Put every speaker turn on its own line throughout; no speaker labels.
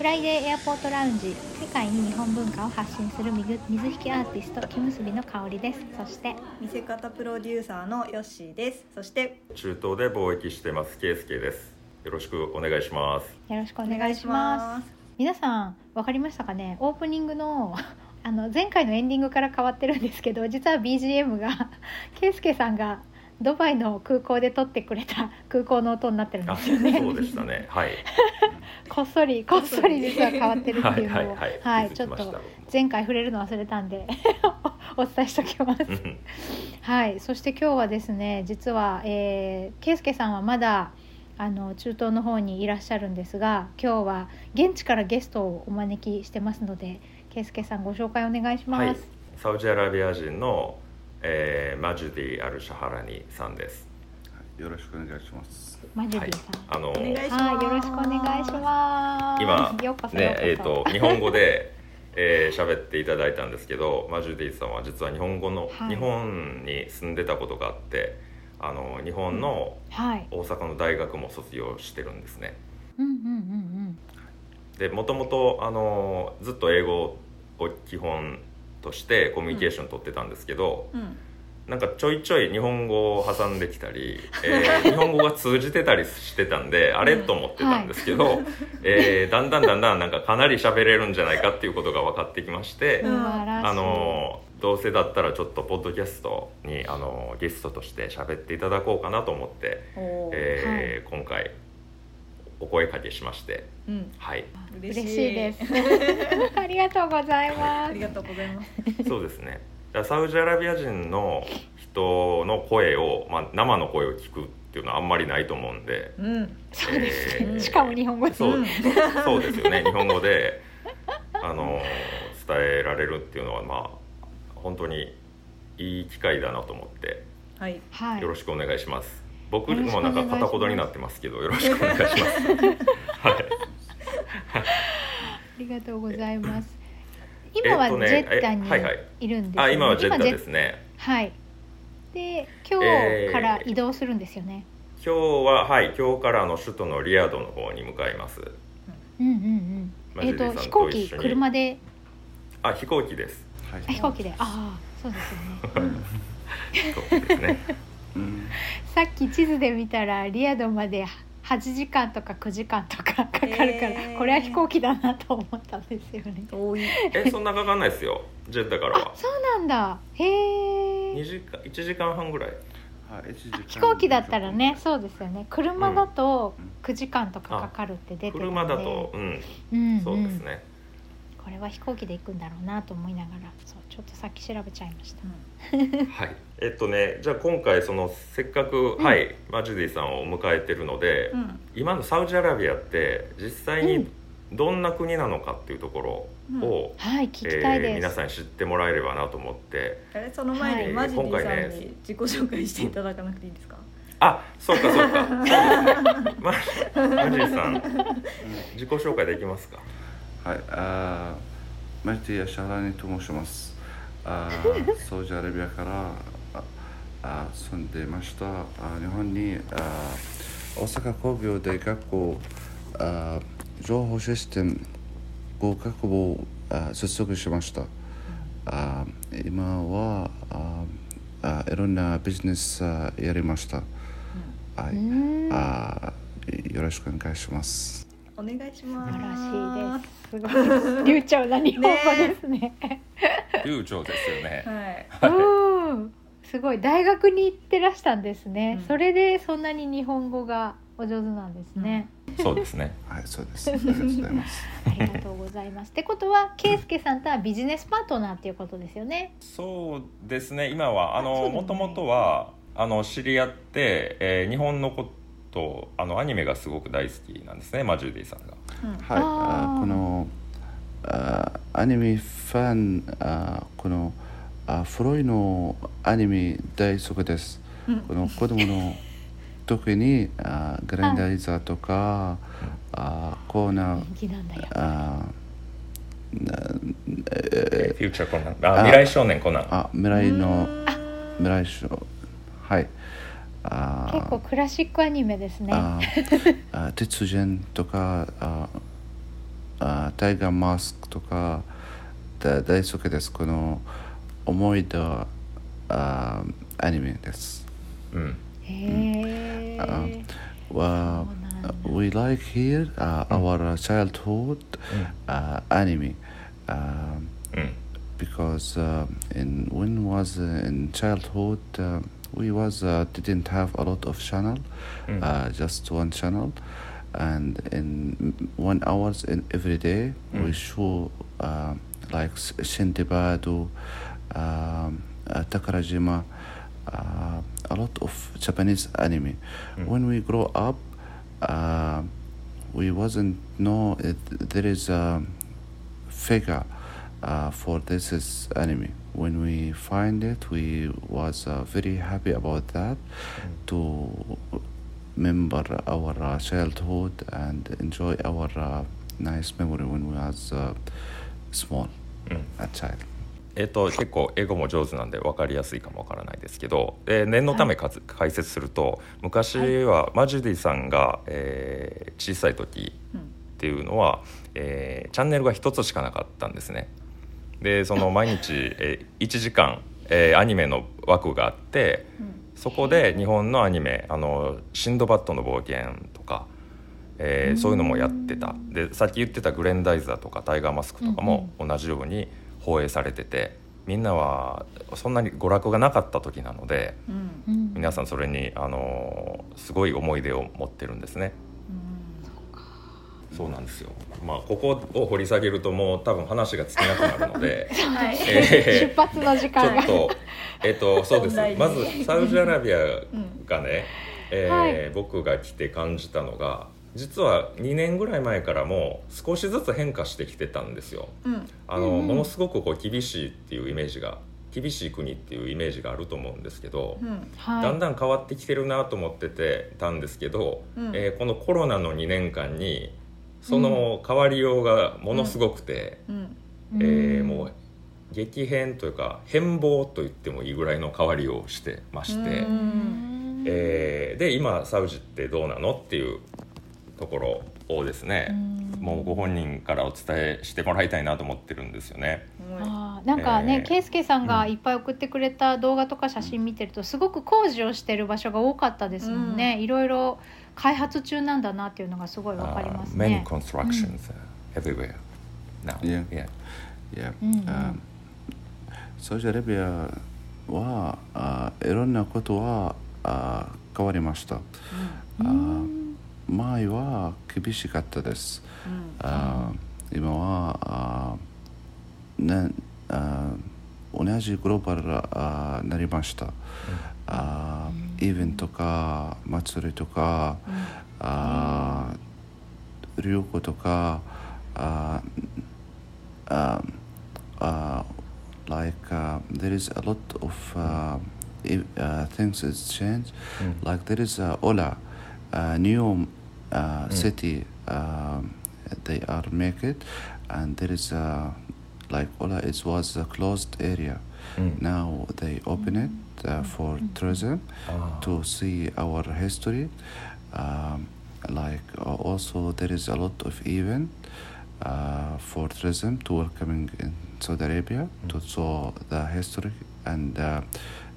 フライデーエアポートラウンジ世界に日本文化を発信する水水引きアーティスト木結びの香りです。そして
見せ方プロデューサーのヨッシーです。そして
中東で貿易してますケイスケです。よろしくお願いします。
よろしくお願いします。皆さんわかりましたかね？オープニングのあの前回のエンディングから変わってるんですけど実は BGM がケイスケさんがドバイの空港で撮ってくれた 空港の音になってるんで
あ
すよね。
そうでしたね。はい。
こっそりこっそり実は変わってるっていうのを。
はいはいはい。
はいちょっと前回触れるの忘れたんで お伝えしておきます。
うん。
はい、そして今日はですね実は、えー、圭介さんはまだあの中東の方にいらっしゃるんですが今日は現地からゲストをお招きしてますので圭介さんご紹介お願いします。
はい。サウジアラビア人の、えーマジュディ・アルシャハラニさんです。
よろしくお願いします。
マジュディさん、
あの
お願いします
はい、よろしくお願いします。
今ねえー、と日本語でえー喋っていただいたんですけどマジュディさんは実は日本語の、
はい。
日本に住んでたことがあってあの日本の
はい、
大阪の大学も卒業してるんですね。
うんうんうん。
でもともとあのずっと英語を基本としてコミュニケーション取ってたんですけど、
うん。
なんかちょいちょい日本語を挟んできたり、えー日本語が通じてたりしてたんであれと思ってたんですけど、えーだんだんだんだんなんかかなり喋れるんじゃないかっていうことが分かってきまして。あのどうせだったらちょっとポッドキャストにあのゲストとして喋っていただこうかなと思って、
おー。
えー今回お声かけしまし
うん。
はい。
嬉しいです。ありがとうございます。
あり。がとうございます。
そうですね。サウジアラビア人の人の声を、まあ、生の声を聞くっていうのはあんまりないと思うんで。
うん。
そうですね。
えー
しかも日本語で。
そう
うん。
そうですよね。日本語であの伝えられるっていうのはまあ本当にいい機会だなと思って。
はい。
はい。
よ。ろしくお願いします僕もなんか片言になってますけどよろしくお願いします。はい。
ありがとうございます。今はジ
えっとね
ェッタに
えはいはい
いるんですよね。
あ今はジェッタ
今
ですね。
はい。で今日から移動するんですよね。
今日ははい今日からあの首都のリヤドの方に向かいます。
うんうんうん。えっ、
マジでさんと
と飛行機車で？
あ飛行機です。
はい。
あ飛行機で。ああそうですよね。
そうですね。
うん
さっき地図で見たらリヤドまで8時間とか9時間とかかかるから、
えー
これは飛行機だなと思ったんですよね。
遠い。
えそんなかかんないですよ。ジェッタからは。
あそうなんだ。へ
2
え。
時間1時間半ぐらい。
はい一時間
飛行機だったらねそうですよね。車だと
うん。
9時間とかかかるって出てたんで、
車だとうん。
うんうん。
そうですね、
これは飛行機で行くんだろうなと思いながらそうちょっとさっき調べちゃいました、
はいえっとねじゃあ今回そのせっかく、
うん。
はいマジディさんを迎えてるので、
うん。
今のサウジアラビアって実際にどんな国なのかっていうところを、
はい聞きたい
え皆さんに知ってもらえればなと思って。
その前
はい。
にマジディ
今回ね
さんに自己紹介していただかなくていいですか？
あそうかそうか。マ マジディさん自己紹介できますか？
はいあーマジティアシャラニと申します。あー サウジアラビアからああ住んでました。あ日本にあ大阪工業大学校あ情報システム合格をあ卒業しました。あ今はああいろんなビジネスあやりました、はい、
うん。
あよろしくお願いします。
お願いしま
素
す
晴らしいです。すごい。流暢な日本語ですね。
流暢ですよね。
はい。
うんすごい大学に行ってらしたんですね、
うん。
それでそんなに日本語がお上手なんですね、
そうですね。
はいそうです。ありがとうございます。
ありがとうございます。ってことは圭介さんとはビジネスパートナーっていうことですよね。
そうですね。今はあのもともとはあの知り合って、えー日本のことあのアニメがすごく大好きなんですね。マジュディさんが。
うん。
はい、
あ
このあアニメファンあこのあ古いのアニメ大好きです。
うん。
この子供の時にあグランダイザーとか、あコーナーあな
えーフューチャーコナンあ未来少年コナン
あ未来の
うん。
未来ショーはい。あ
結構クラシックアニメですね。
ああ鉄人とかああタイガーマスクとかだ大好きです。この思い出あアニメです
うん
へえ。
uh, well, we like here uh, our childhood uh, anime um,
うん
because uh, in when was uh, in childhood uh, we was uh, didn't have a lot of channel uh, just one channel and in one hours in every day we show uh, like S- Takarajima uh, a lot of Japanese anime. When we grow up uh, we wasn't know it, there is a figure uh, for this is anime. When we find it we was uh, very happy about that to remember our uh, childhood and enjoy our uh, nice memory when we was uh, small a child
えっと結構英語も上手なんで分かりやすいかもわからないですけど、えー念のためかつ解説すると昔はマジュディさんが、えー小さい時っていうのは、えーチャンネルが一つしかなかったんですね。でその 毎日、えー1時間、えーアニメの枠があって、そこで日本のアニメ「あのシンドバッドの冒険」とか、えーそういうのもやってた。でさっき言ってたグレンダイザーとかタイガーマスクとかも同じように放映されててみんなはそんなに娯楽がなかった時なので
うん。
うん
皆さんそれに、あのーすごい思い出を持ってるんですね。そうなんですよ、まあ、ここを掘り下げるともう多分話が尽きなくなるので、
はい。
えー
出発の時
ちょっと、えっと、そうです。まずサウジアラビアがね、えー
はい。
僕が来て感じたのが実は2年ぐらい前からも少しずつ変化してきてたんですよ。
うん。
あの
うんうん。
ものすごくこう厳しいっていうイメージが厳しい国っていうイメージがあると思うんですけど、
うん。
はい。
だんだん変わってきてるなと思っててたんですけど、
うん。
えーこのコロナの2年間にその変わりようがものすごくて、
うん。
えーもう激変というか変貌と言ってもいいぐらいの変わりをしてまして、
うん。
えーで今サウジってどうなのっていうところをですね、
うん
もうご本人からお伝えしてもらいたいなと思ってるんですよね。
あーなんかね、
えー
ケイスケさんがいっぱい送ってくれた動画とか写真見てるとすごく工事をしてる場所が多かったですもんね、いろいろ開発中なんだなっていうのがすごいわかります
Uh, many
ね。
constructions、everywhere now.
Yeah.
Yeah.
Yeah.
うんうん
um, サウジアラビアはあいろんなことはあ変わりました。あ前は厳しかったです。あ今はあねあ同じグローバルあなりました。あイベントとか祭りとか、あ旅行とかあああ like uh, there is a lot of uh, uh, things is changed like there is uh, Ola a new uh, city um, they are make it and there is uh, like Ola it was a closed area. Now they open it uh, for tourism to see our history. Um, like uh, also there is a lot of event uh, for tourism to welcoming in Saudi Arabia to show the history and uh,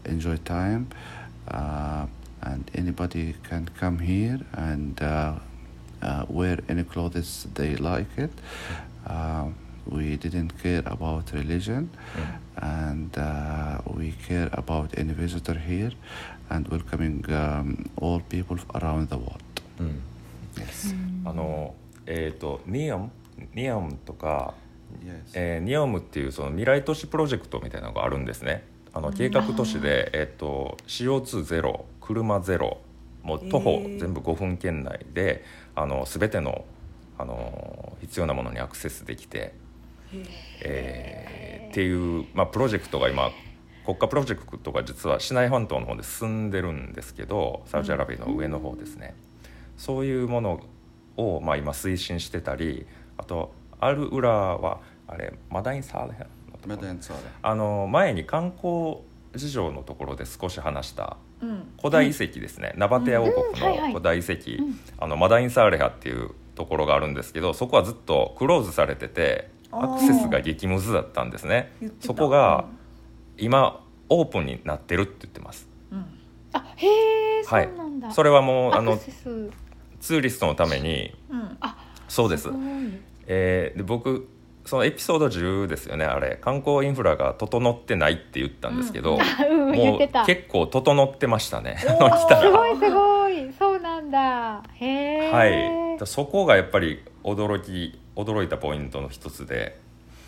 enjoy time. Uh, and anybody can come here and uh, uh, wear any clothes they like it uh, we didn't care about religion and uh, we care about any visitor here and welcoming um, all people around the world
うん
yes
あのえっ、とニオムニオムとか、
yes
えーニオムっていうその未来都市プロジェクトみたいなのがあるんですね。あの計画都市で、えっ、と CO2 ゼロ、 車ゼロ、もう徒歩全部5分圏内で、あのすべてのあの必要なものにアクセスできて、えーっていうまあプロジェクトが今国家プロジェクトが実はシナイ半島の方で進んでるんですけど、サウジアラビアの上の方ですね。そういうものを、まあ、今推進してたりあとアルウラはあれマダインサーレヘのところ。
Madan Saleh
あの前に観光事情のところで少し話した
うん
古代遺跡ですね、ナバテア王国の古代遺跡、
ん。
あのマダインサーレハっていうところがあるんですけどそこはずっとクローズされててアクセスが激ムズだったんですね。そこが今オープンになってるって言ってます。
うん。
あへえそ
はい。う
なんだ、
それはもうあ
ア
のツーリストのために。
うん。
そうです。えーで僕そのエピソード10ですよね。あれ。観光インフラが整ってないって言ったんですけど、
うん。
もう結構整ってましたね。
おー
来たら。
すごいすごい。そうなんだ。へえ
はい。そこがやっぱり驚き驚いたポイントの一つで、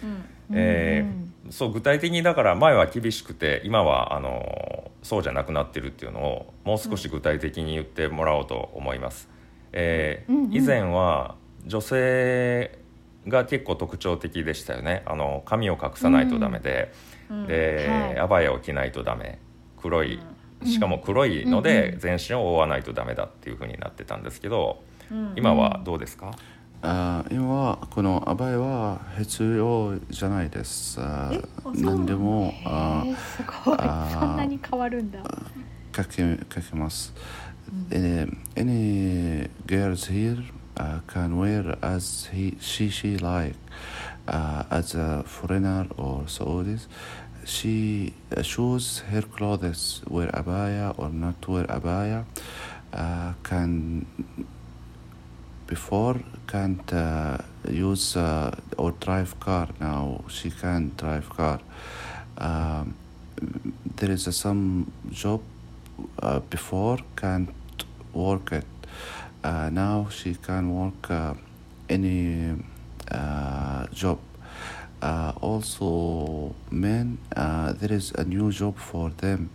うん。
えー
うん
そう具体的にだから前は厳しくて今はあのそうじゃなくなってるっていうのをもう少し具体的に言ってもらおうと思います、え以前は女性が結構特徴的でしたよね。あの髪を隠さないとダメで、
うん。
で、
はい。
アバヤを着ないとダメ。黒い
うん。
しかも黒いの
うんうん
で全身を覆わないとダメだっていう風になってたんですけど
うん
今はどうですか、
あー今はこのアバイは必要じゃないです。何でもあ
すごい。そんなに変わるんだ。
ー書け書けます。Uh, any girls here? Uh, can wear as he she she like uh, as a foreigner or Saudis. She choose her clothes wear abaya or not wear abaya. Uh, can before can't uh, use uh, or drive car now she can drive car um, there is some job uh, before can't work it uh, now she can work uh, any uh, job. Uh, also men uh, there is a new job for them.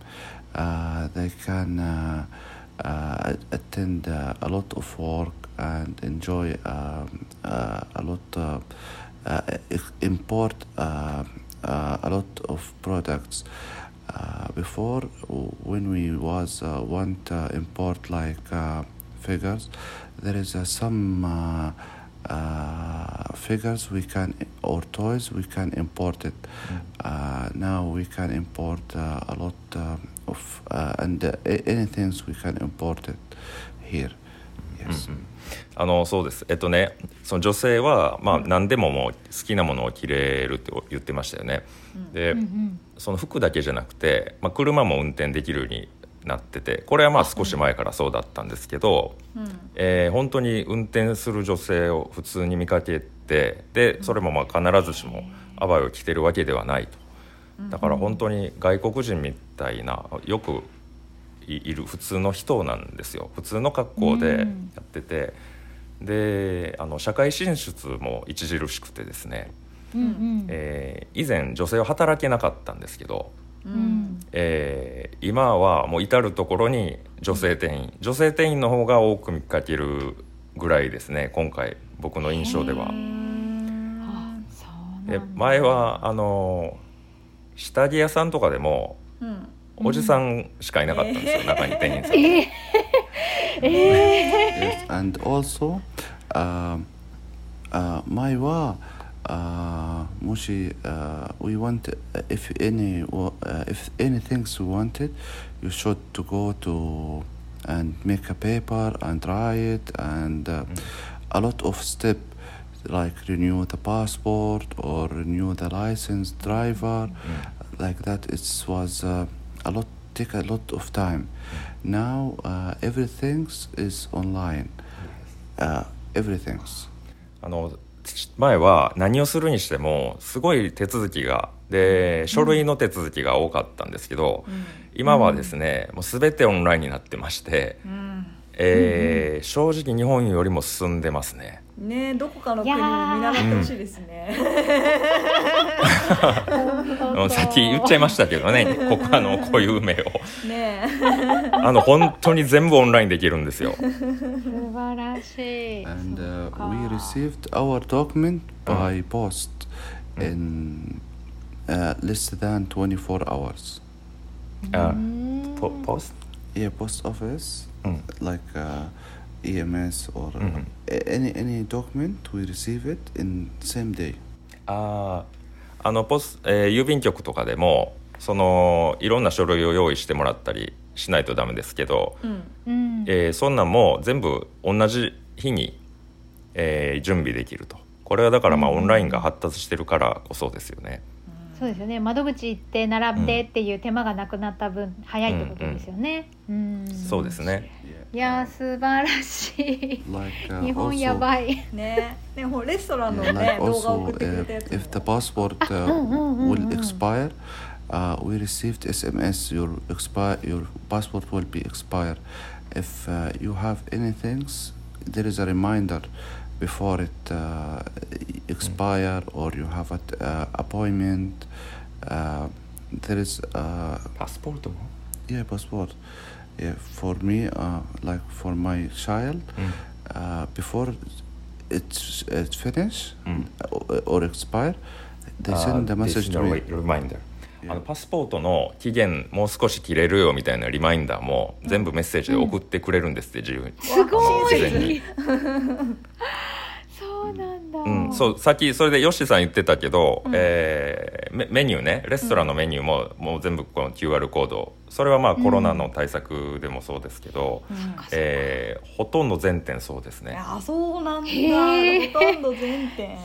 Uh, they can uh, uh, attend uh, a lot of work and enjoy um, uh, a lot uh, uh, import uh, uh, a lot of products. Uh, before when we was uh, want uh, import like uh, figures there is uh, some uh, uh, figures we can or toys we can import it uh, now we can import uh, a lot uh, of uh, and uh, anything we can import it here yes
あのそうですえっとねその女性は、まあ、何でももう好きなものを着れるって言ってましたよね、で、その服だけじゃなくて、まあ、車も運転できるようになっててこれはまあ少し前からそうだったんですけど、
うん。
えー本当に運転する女性を普通に見かけてでそれもまあ必ずしもアバイを着てるわけではないと。だから本当に外国人みたいなよくいいる普通の人なんですよ。普通の格好でやってて、であの社会進出も著しくてですね、
うんうん。
えー以前女性は働けなかったんですけど、
う
うん。ん
えー今はもう至る所に女性店員。女性店員の方が多く見かけるぐらいですね今回僕の印象では。で前はあの下着屋さんとかでも
うん。
おじさんしかいなかったんですよ、中に店員さん。
えー、え
and also um, uh, my wa uh, mushi uh, we want uh, if any uh, if anything we wanted you should to go to and make a paper and try it and uh, a lot of step like renew the passport or renew the license driver like that. It was uh, a lot take a lot of time. Now uh, everything is online. Uh, everything's.
あの前は何をするにしてもすごい手続きがで書類の手続きが多かったんですけど、今はですね、もう全てオンラインになってまして、
うん。
えー正直日本よりも進んでますね。
ねえどこかの国に見習ってほしいですね。
う。んさっき言っちゃいましたけどねここあのこういう梅を。
ね。
あの本当に全部オンラインできるんですよ。
素晴らしい。
And
そ
uh, we received our document by post in uh, less than 24 hours.
あ
うん
ポポス
yeah post office.
うん、
like uh, EMS or uh,
Mhm.
a- any any document we receive it in same day?
あーあのポス、えー郵便局とかでもそのいろんな書類を用意してもらったりしないとダメですけど、
うん
うん
えーそんなんも全部同じ日に、えー準備できるとこれはだからまあオンラインが発達してるからこそですよね。
そうですよね窓口行って並んでっていう手間がなくなった分早いってことですよね。うん、
そうですね。
いやー素晴らしい。
Like, uh,
日本
also-
やばい。
ねねほらレストランの
Yeah,
ね
like
動画
also,
送ってくれ
uh,
たやつ
if the
も
passport uh,
mm, mm, mm,
will
mm.
expire, uh, we received SMS. Your expire, your passport will be expired. If uh, you have anything, there is a reminder before it uh, expire or you have an uh, appointment. Uh, there is uh,
パスポートも、
yeah passport. Yeah, for me, uh, like for my child,
うん
uh, before it's it's finished
Mm.
or, or expire, they send a message to me.
reminder あ.のパスポートの期限もう少し切れるよみたいなリマインダーも全部メッセージで送ってくれるんですって自由に、
すごい。そうなんだ。
うん、そうさっきそれでヨッシーさん言ってたけど、
うん
えーメメニューねレストランのメニューも,、もう全部この QR コードそれはまあコロナの対策でもそうですけど、
うん。
えーほとんど全店そうですね。
あそうなんだ。ほとんど全店。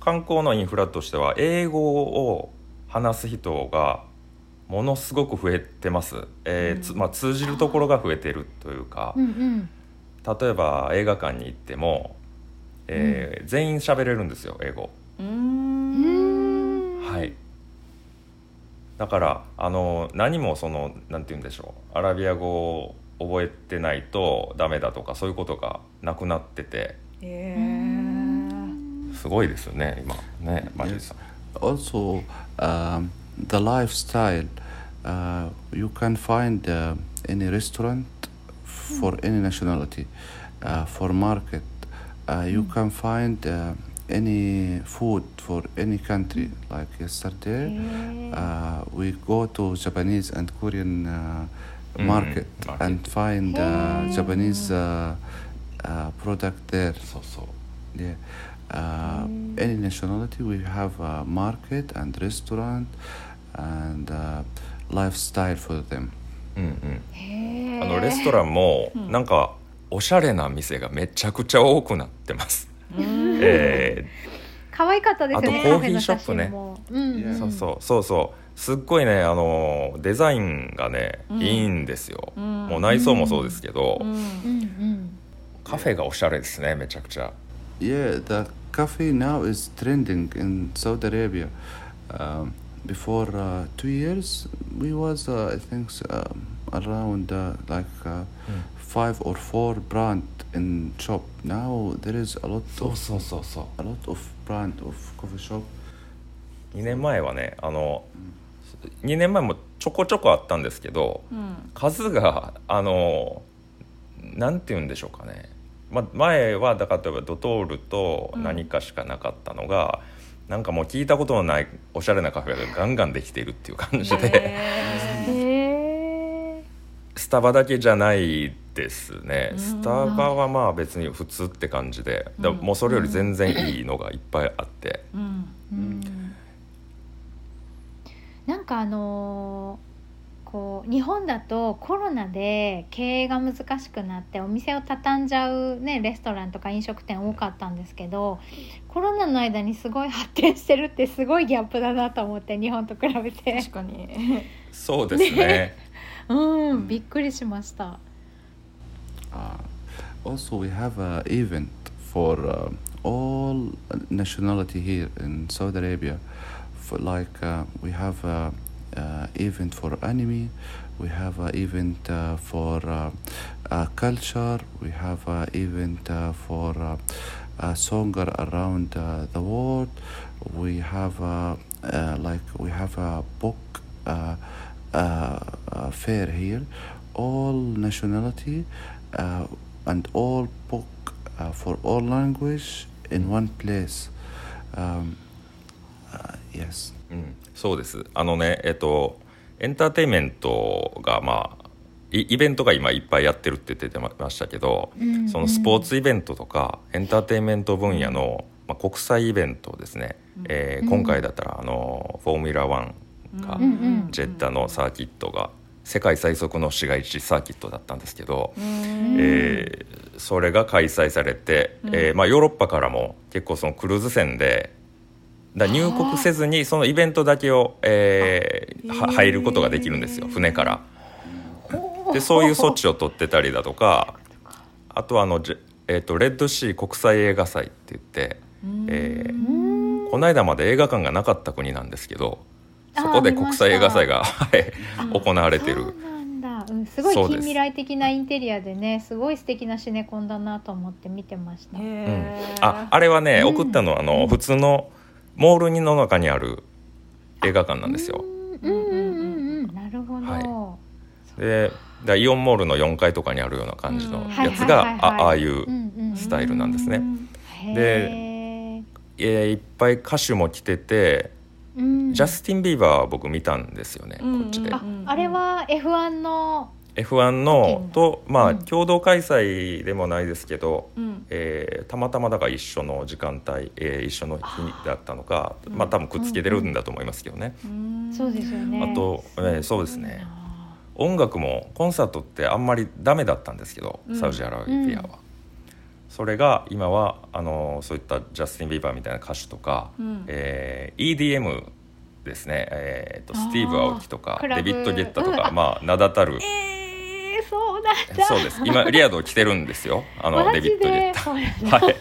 観光のインフラとしては英語を話す人がものすごく増えてます、えーつまあ、通じるところが増えてるというか。
うんうん。
例えば映画館に行っても、えー全員喋れるんですよ英語。
う
ん。
はいだからあの何もそのなんて言うんでしょうアラビア語を覚えてないとダメだとかそういうことがなくなってて
え
ん
すごいですよね今ねマジでさん
Also, um, the lifestyle. Uh, you can find uh, any restaurant for any nationality. Uh, for market, uh, you can find uh, any food for any country. Like yesterday, uh, we go to Japanese and Korean uh,
Mm,
market
market.
and find uh,
Hey.
Japanese uh, uh, product there.
そうそう
Yeah. Uh, any nationality, we have a market and restaurant and uh, lifestyle for them.
うんうん
へー
あのレストランもなんかおしゃれな店がめちゃくちゃ多くなってます、 え
可愛かったですよね。
あとコーヒーショップね。
うん。うん。
ーそうそうそう。そうすっごいねあのデザインがね、
うん。
いいんですよ、
うん。
もう内装もそうですけど、
うん。
うんうん。
カフェがおしゃれですねめちゃくちゃ。
Yeah, the cafe now is trending in Saudi Arabia. Um, before uh, two years, we was uh, I think um, around uh, like uh, five or four brand in shop. Now there is a lot
そう
of
そうそうそう
a lot of brand of coffee shop.
2年前はねあの2年前もちょこちょこあったんですけど
うん
数があのなんて言うんでしょうかね、ま、前はだから例えばドトールと何かしかなかったのが、なんかもう聞いたことのないおしゃれなカフェがガンガンできているっていう感じで、
へ。
スタバだけじゃないですね。
うん。
スタバはまあ別に普通って感じで、でもうそれより全然いいのがいっぱいあって、
うん。
うん。なんかあのーこう日本だとコロナで経営が難しくなってお店を畳んじゃう、ね、レストランとか飲食店多かったんですけどコロナの間にすごい発展してるってすごいギャップだなと思って日本と比べて。
確かに。
そうですね
うんびっくりしました。
Uh, also, we have an event for uh, all nationality here in Saudi Arabia. For like uh, we have a, uh event for anime, we have an event uh, for uh, uh, culture, we have an event uh, for uh, a songer around uh, the world. We have uh, uh, like we have a book uh, uh, uh, fair here. All nationality uh, and all book uh, for all language in one place. Um, uh, yes.
うん、そうですあのねえっとエンターテインメントがまあイイベントが今いっぱいやってるって言ってましたけど、
うん
そのスポーツイベントとかエンターテインメント分野の、まあ、国際イベントですね、えー
うん
今回だったらあのフォーミュラ1が、
うんうん
ジェッタのサーキットが世界最速の市街地サーキットだったんですけど、
うん。
えーそれが開催されて、
うん。
えーまあ、ヨーロッパからも結構そのクルーズ船でだ入国せずにそのイベントだけを、え
ー
入ることができるんですよ船から。
ほ
でそういう措置を取ってたりだとかあとはあの、えー、とレッドシー国際映画祭って言って、えー
うん。
この間まで映画館がなかった国なんですけどそこで国際映画祭がはい行われてる。
すごい近未来的なインテリアでねすごい素敵なシネコンだなと思って見てました、
へ
うん。
え
ああれはね、
うん。
送ったのはあの、普通のモールの中にある映画館なんですよ。
うんうんうんうんうん。なるほど、
はい。でだイオンモールの4階とかにあるような感じの
うん
やつが、あああいう、
うんうん。
スタイルなんですね。
へ
で
ー
えーいっぱい歌手も来てて、
うん
ジャスティン・ビーバーは僕見たんですよね、
うん
こっちで。
ああれは F1 の
F1 のとまあ、
うん。
共同開催でもないですけど、
うん。
えーたまたまだから一緒の時間帯、えー一緒の日だったのか
ー。
まあ多分くっつけてるんだと思いますけどね、
うん
そうですよね。
あと、えーそうですね。音楽もコンサートってあんまりダメだったんですけど、
うん。
サウジアラビアは、それが今はあのそういったジャスティン・ビーバーみたいな歌手とか、
うん。
えー EDM ですね、えーとスティーブ・アオキとかデビッド・ゲッタとか、
うん。あ
まあ名だたる
えー、そう
そうです。今リアド着てるんですよ。あのデビッド・ゲッ
で
タはい。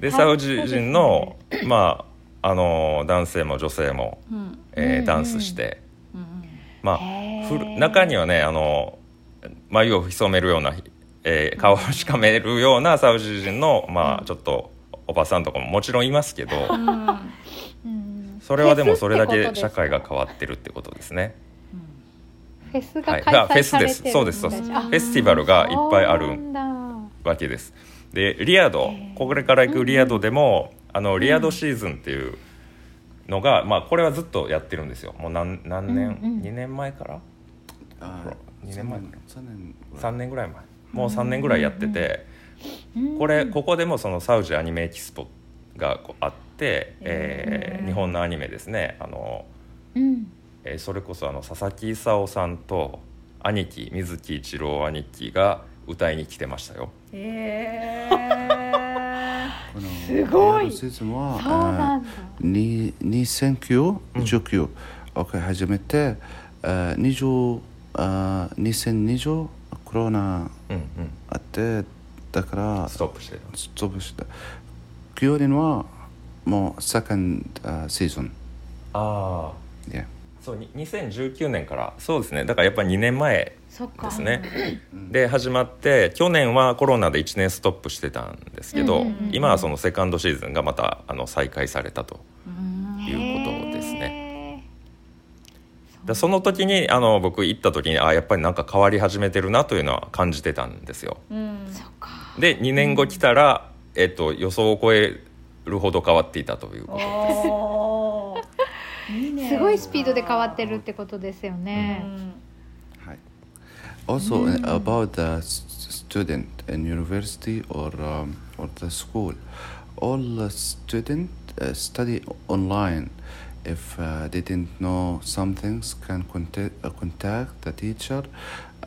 で
はい。
サウジ人の、まああの男性も女性も、
うん。
えー
うん。
ダンスして、
うん。
まあ
へー。
ふる中にはねあの眉を潜めるような、えー顔をしかめるようなサウジ人の、まあ、ちょっとおばさんとかももちろんいますけどそれはでもそれだけ社会が変わってるってことですね。
フェス
はい。
が開催されてるんだ、
あフェスです。そうです。そうです。
あ
フェスティバルがいっぱいあるわけです。でリヤドこれから行くリヤドでも、あのリヤドシーズンっていうのが、まあ、これはずっとやってるんですよ。もう何何年、
うんうん。
2年前から？
あ
二年前か
3年
3年ぐらい前もう3年ぐらいやってて、
うん。
これここでもそのサウジアニメエキスポがこうあって、えー日本のアニメですね。あの、
うん。
えーそれこそあの佐々木勲さんと兄貴水木一郎兄貴が歌いに来てましたよ。
へえ
この
すごい。
シーズンは
そうなんだ。
に2009、19、OK 始めて、あ20あ2020コロナ
うんうん、
あってだから
ストップしてる
ストップした。9年はもうセカンドシーズン
ああ
Yeah
そうに2019年から。そうですね。だからやっぱり2年前ですね、で始まって去年はコロナで1年ストップしてたんですけど、
うんうんうんうん。
今はそのセカンドシーズンがまたあの再開されたと
うん。
いうでその時にあの僕行った時にあやっぱりなんか変わり始めてるなというのは感じてたんですよ。
うん。
で2年後来たら、えっと、予想を超えるほど変わっていたという。こと
おー。いいね。
すごいスピードで変わってるってことですよね、
はい。Also about the student in university or um, or the school, all the student uh, study online. If uh, they didn't know some things, can contact, uh, contact the teacher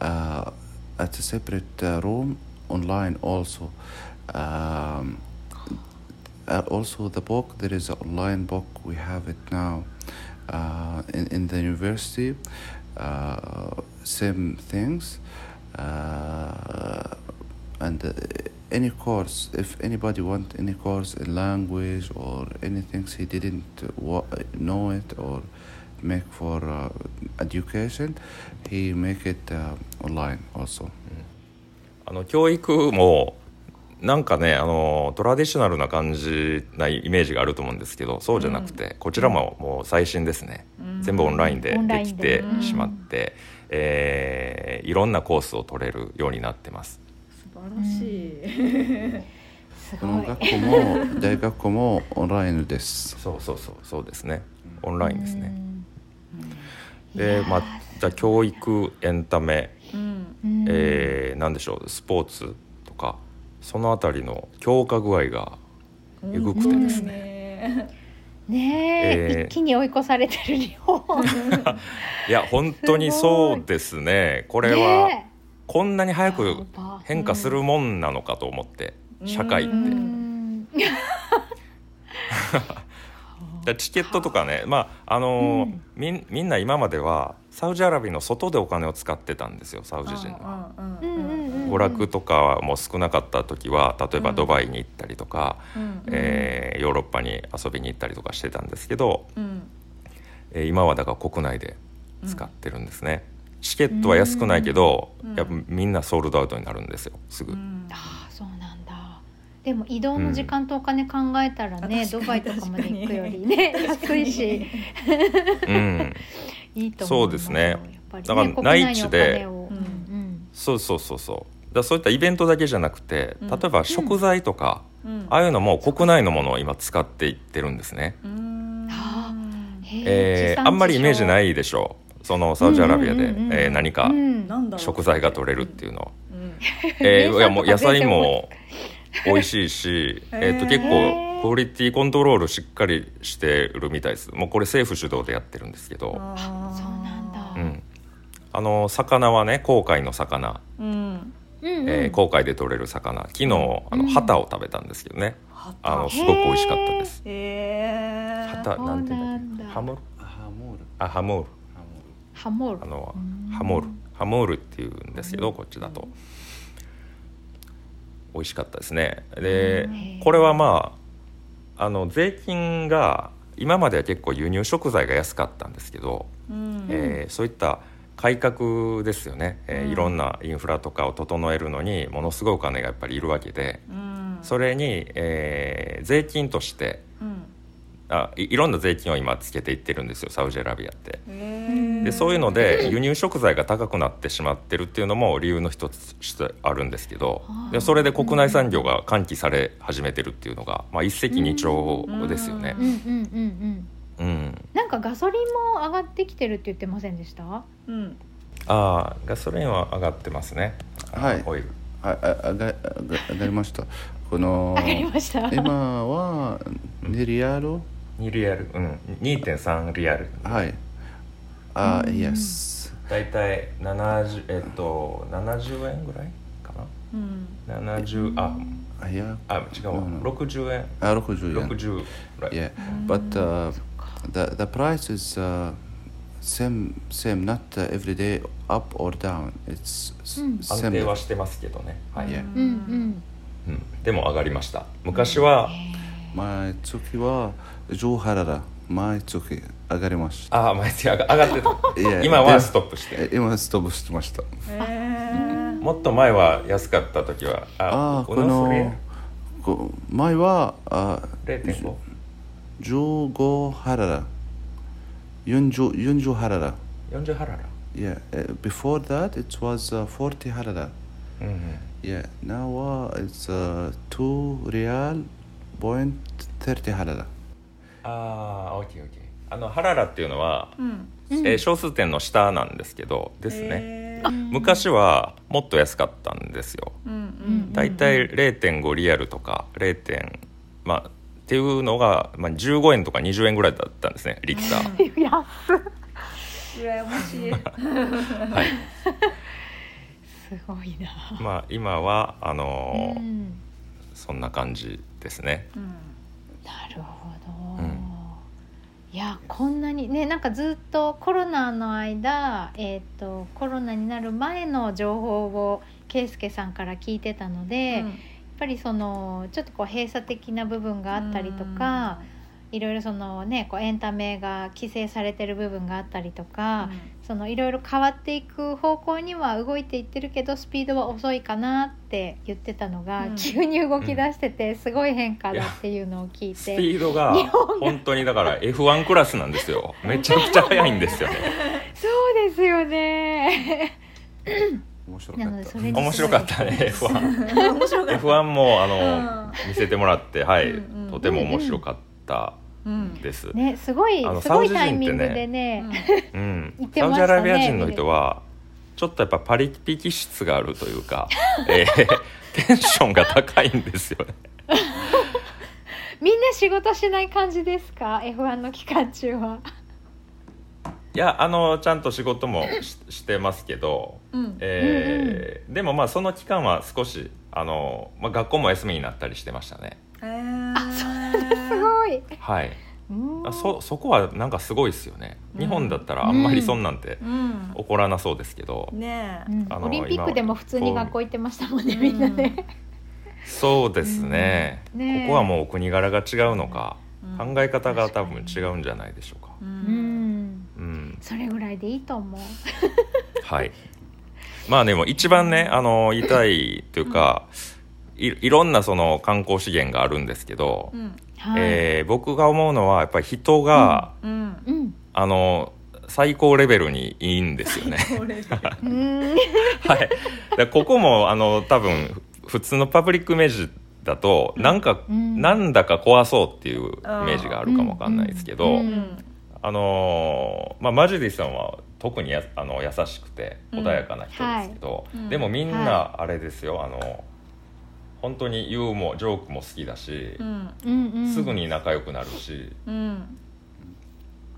uh, at a separate uh, room online also. Um, uh, also the book there is an online book we have it now uh, in, in the university uh, same things and any course if anybody want any course in language or anything he didn't wa- know it or make for uh, education he make it uh, online also
あの教育もなんかねあのトラディショナルな感じなイメージがあると思うんですけどそうじゃなくて、こちらももう最新ですね、全部オンラインでできてしまって、えーいろんなコースを取れるようになってます
素晴らしい。
す
この学校も大学校もオンラインです。
そうそうそうそうですね。オンラインですね、
うん。
でまあじゃあ教育エンタメ、
うん。
うん
えー、なんでしょうスポーツとかそのあたりの強化具合がえぐくてですね、
ね。
ねえ、
えー。
一気に追い越されてる日本。
いや本当にそうですね。これは、
ね
こんなに早く変化するもんなのかと思って、社会って、チケットとかねまああのー
うん。
みんみんな今まではサウジアラビアの外でお金を使ってたんですよサウジ人は。娯楽とかも少なかった時は例えばドバイに行ったりとか、
うん。
えーヨーロッパに遊びに行ったりとかしてたんですけど、
うん。
えー今はだから国内で使ってるんですね、チケットは安くないけど、
うん。
やっぱみんなソールドアウトになるんですよすぐ、
うん。
ああそうなんだ。でも移動の時間とお金考えたらね、
うん。
ドバイとかまで行くよりね安いし。
うん、
いいと思う
そうですね。
やっぱりね
だから
国内
地で
お金を。
うん
うん。
そうそうそうそう。だそういったイベントだけじゃなくて
うん。
例えば食材とか、
うん。
ああいうのも国内のものを今使っていってるんですね、えーあんまりイメージないいでしょうそのサウジアラビアで、
うんうんうんうん。
えー何か食材が取れるっていうの、
うん。
えーいやもう野菜も美味しいし、えー、と結構クオリティコントロールしっかりしてるみたいです。もうこれ政府主導でやってるんですけど、
あー。
そうなんだ。
うん、あの魚はね航海の魚、
うん。
うんうん。
えー航海で取れる魚。昨日あの
うん
旗を食べたんですけどね、あのすごく美味しかったです。旗なんていハ
モール？
あハムール
ハモール
あの
うん。
ハモールハモールっていうんですけどこっちだと。美味しかったですね。で
うん。
これはまああの税金が今までは結構輸入食材が安かったんですけど、
うん。
えーそういった改革ですよね、えー
うん。
いろんなインフラとかを整えるのにものすごいお金がやっぱりいるわけで
うん。
それに、えー税金として
うん。
あいいろんな税金を今つけていってるんですよサウジアラビアって。
へー
でそういうので輸入食材が高くなってしまってるっていうのも理由の一つとしてあるんですけどでそれで国内産業が喚起され始めてるっていうのが、まあ、一石二鳥ですよね。
う。んうんうんうん
うん、
なんかガソリンも上がってきてるって言ってませんでした？
うん。
ああガソリンは上がってますね。
はい。
オイル。
あああが上がりました。この
上がりました？
今は2リアル
？2リアル、うん、2.3リアル。
はいあ、イ
エス。大体70えっと七十円ぐらいか
な？七、
う、十、ん、
あ、いや、
あ、違うわ。
六、う、十、
ん、円。
あ、六
十円。六十。
Yeah, but、uh, the the price is、same same not every day up or down. It's same.
はしてます。はい。
う。
でも上がりました昔は
前月は上原だ毎月上がりました。
ああ毎月上が上がってた
いや
今は
で
ストップして
え今ストップしてました。
へー
もっと前は安かった時は
ああこのこ前はあ
0.5
15ハララ40 40ハララ。
40ハララ
Yeah, uh, before that it was uh, 40ハララ。
うんうん
Yeah, now uh, it's uh, 2 real point 30ハララ。
ああオッケーオッケーあのハララっていうのは、
うん。
えー小数点の下なんですけどですね。昔はもっと安かったんですよ。
うんうん。
だいたい0.5リアルとか 0. 点まあっていうのが、まあ、15円とか20円ぐらいだったんですねリッター。
安っ。
羨ましい。
はい。
すごいな。
まあ今はあのー
うん。
そんな感じですね。
うん。
なるほど、
うん
いやこんなにねなんかずっとコロナの間、えー、とコロナになる前の情報を圭介さんから聞いてたので、やっぱりそのちょっとこう閉鎖的な部分があったりとか、いろいろそのねこうエンタメが規制されてる部分があったりとか、そのいろいろ変わっていく方向には動いていってるけどスピードは遅いかなって言ってたのが、
うん。
急に動き出しててすごい変化だっていうのを聞い
ス
て。
ピードが本当にだから F1 クラスなんですよ。めちゃくちゃ速いんですよ。ね
そうですよね。
面白かった。
面白かったね F1
面白かった。
F1 もあの、
うん。
見せてもらってはい、
うんうん。
とても面白かった。
うん
です、
ね、すごい
あの
すごい
サウジ人ってね
タイミングでね。
うん。
言って
サウジ
ましたね
アラビア人の人はちょっとやっぱパリピ気質があるというか、えーテンションが高いんですよね。
みんな仕事しない感じですか？F1 の期間中は。
いやあのちゃんと仕事もししてますけど、
うん。
えーでもまあその期間は少しあの、まあ、学校も休みになったりしてましたね。
えー、
すごい。
はい。
うん。
あそそこはなんかすごいですよね。日本だったらあんまりそんなんて
うん。
起こらなそうですけど、
ねえ、
うん。
あの
オリンピックでも普通に学校行ってましたもんね
うん。
みんなね。
そうですね,、ここはもうお国柄が違うのか、
うん。
考え方が多分違うんじゃないでしょうか。
う
ん。それぐらいでいいと思う。
はい。まあでも一番ねあの言いたいというか、いいろんなその観光資源があるんですけど、
うん
はい。
えー僕が思うのはやっぱり人が、
うん
うん。
あの最高レベルにいいんですよね。はい、でここもあの多分ふ普通のパブリックイメージだとなんか、
うん。
なんだか怖そうっていうイメージがあるかもわかんないですけど、
うん。
うん
あのーまあ、マジディさんは特にやあの優しくて
うん
穏やかな人ですけど、
はい。うん。
でもみん
は
なあれですよ、あの本当にユーモアジョークも好きだし
う、ん。
うんうん。
すぐに仲良くなるし
うん。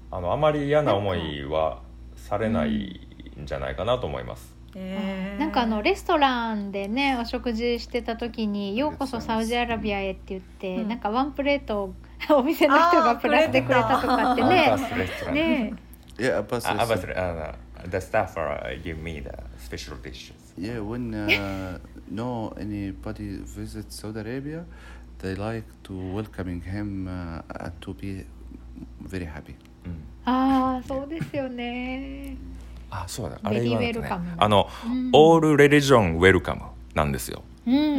あのあまり嫌な思いはされないんじゃないかなと思います。
えー。
なんかあのレストランでねお食事してた時に「ようこそサウジアラビアへ」って言って、
うん。
なんかワンプレートを お店の人がプラスでくれたとかって
ア
ね
バスレストラン
ね
Yeah, Abbas.
あ
is-
アバスレ The staff are give me the special dishes
Yeah, when uh, no anybody visits Saudi Arabia, they like to welcoming him uh, to be very happy.
うん
ああそうですよね。
あそうだ。あれ言わないとねあの、
うん。
オールレリジョンウェルカムなんですよ。
うんうんうんう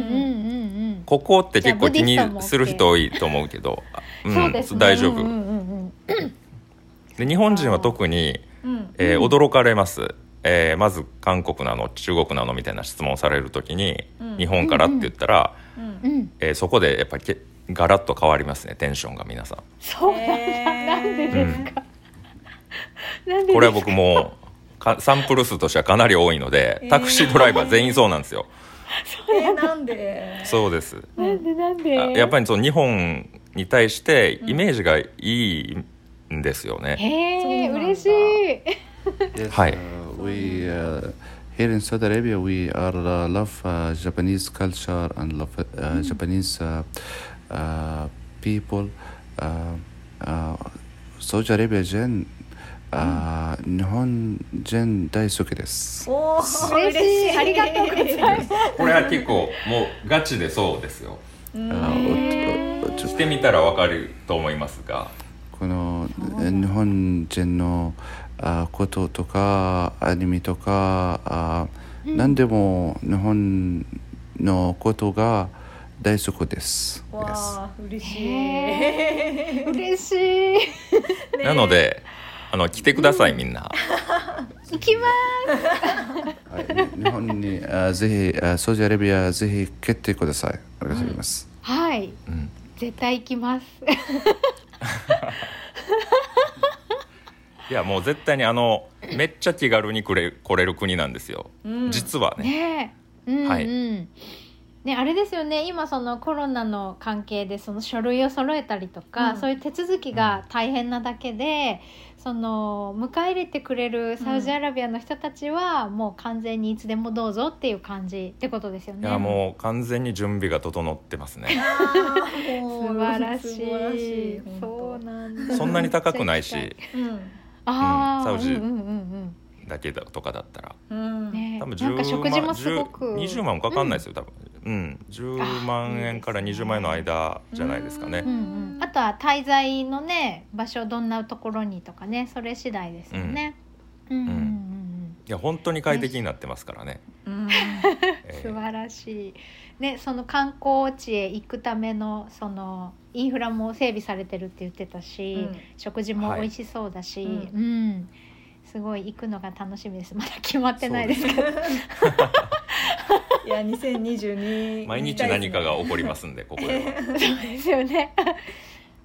ん。
ここって結構気にする人多いと思うけど、あうん
そうですね。
大丈夫、
うんうんうん。
で日本人は特に、
うん。
えー驚かれます、えーまず韓国なの中国なのみたいな質問される時に、
うん。
日本からって言ったら、
うん
うんうん。
えーそこでやっぱりけガラッと変わりますねテンションが皆さん。
そうなんだ、なんでですか、なんでですか？
これは僕もうかサンプル数としてはかなり多いので
えー。
タクシードライバー全員そうなんですよ、
えー。なんで
そうです。
なんでなんで？
あやっぱりその日本に対してイメージがいいんですよね、
へえ
そうなんだ。
嬉しい。
Yes,
Hi.
Uh, we uh, here in Saudi Arabia we are uh, love uh, Japanese culture and love uh, Japanese uh, uh, people. Uh, uh, Saudi Arabia 人、uh, 日本人大好きです。
おー
嬉しいありがとうございます
これは結構もうガチでそうですよ
うん
あおおちょ
してみたらわかると思いますが
この日本人のあこととかアニメとかあ、何でも日本のことが大好きです。
わあ嬉しい、
へ嬉しい。
ね
なのであの来てくださいみんな。
行きます。
はい、日本にあぜひあサウジアラビアぜひ来てください。ありがとうございます。
はい。
うん。
絶対行きます
いやもう絶対にあのめっちゃ気軽に来れ来れる国なんですよ、
うん。
実はね。
ねえ。うんうん、
はい。
ねあれですよね。今そのコロナの関係でその書類を揃えたりとか、
うん。
そういう手続きが大変なだけで、その迎え入れてくれるサウジアラビアの人たちはもう完全にいつでもどうぞっていう感じってことですよね。
いやもう完全に準備が整ってますね。
素晴らしい。
素晴らしい
そうなんだ。
そんなに高くないし。
うん
ああ、
うん。サウジ
うんうんうん。
だけだとかだったら。
うん。
多分
なんか
10
食事もす
万
ごく。
10 20万もかかんないですよ多分。うん。10万円から20万円の間じゃないですかね。
うんうん、あとは滞在のね場所どんなところにとかねそれ次第ですよね。うんうんうん。うん
いや本当に快適になってますからね、
うん。
えー
素晴らしい、ね、その観光地へ行くためのそのインフラも整備されてるって言ってたし、
うん。
食事も美味しそうだし、
はい。
うん。すごい行くのが楽しみです。まだ決まってないですけど。
いや2022
毎日何かが起こりますんでここでは。
そうですよね。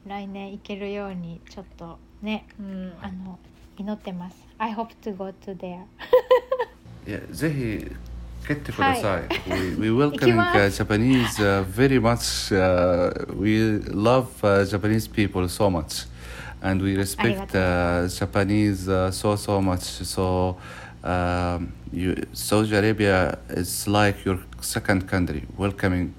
来年行けるようにちょっとね
うん。
あの祈ってます I hope to go to there
いやぜひ来てください。we, we
行き
welcoming
ます
uh, Japanese uh, very much. Uh, we love uh, Japanese people so much, and we respect uh, Japanese uh, so so much. So Um, you, Saudi Arabia is like your second country, welcoming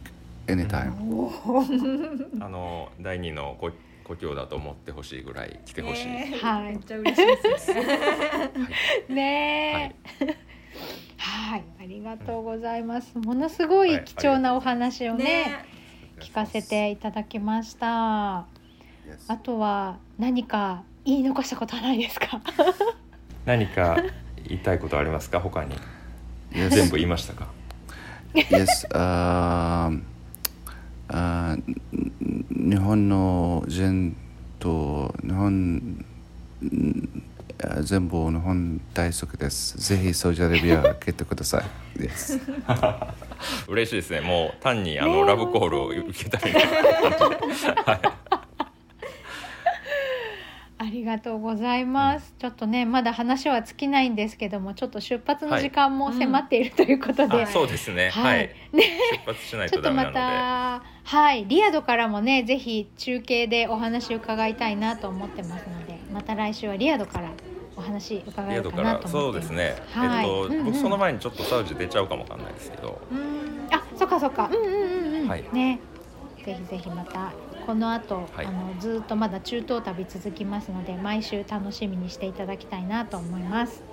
anytime.
あの第二の故 故郷だと思ってほしいぐらい来てほしい、
ね
はい。
めっちゃ嬉しいです。ね。
はい、ありがとうございます。ものすごい貴重なお話をね,、聞かせていただきました。あ.とは何か言い残したことはないですか？
何か言いたいことありますか？他に。
Yes.
全部言いましたか
？Yes. Um, あ日本の人と日本あ全部日本大好きです。ぜひサウジアラビア来てください。Yes.
嬉しいですねもう単にあのラブコールを受けたい はい
ありがとうございます、ちょっとねまだ話は尽きないんですけどもちょっと出発の時間も迫っているということで、
あそうですね。
は
はい。出発しない
ちょっと
ダメなので。
たはい。リアドからもねぜひ中継でお話伺いたいなと思ってますのでまた来週はリアドからお話伺えるかなと
そうです
思ってます。
ね、
はい。
えっと、
うんうん。
僕その前にちょっとサウジ出ちゃうかもわかんないですけど、
うん。あそっかそっか。うんうんうんうん、
はい。
ね。ぜひぜひまたこの後、
はい。
あのずっとまだ中東旅続きますので毎週楽しみにしていただきたいなと思います。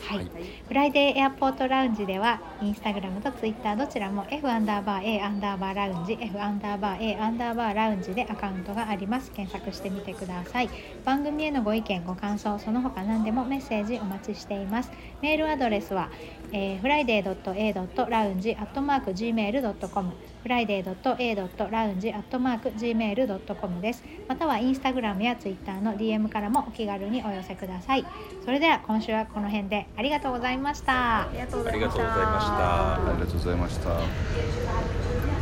はい、
はい。
フライデーエアポートラウンジではインスタグラムとツイッターどちらも F アンダーバー A アンダーバーラウンジ F アンダーバー A アンダーバーラウンジでアカウントがあります。検索してみてください。番組へのご意見ご感想その他何でもメッセージお待ちしています。メールアドレスは、えー、friday.a.lounge.gmail.com friday.a.lounge.gmail.com です。またはインスタグラムやツイッターの DM からもお気軽にお寄せください。それでは今週はこの辺でありがとうございました。
あり
がとうございました。
ありがとうございました。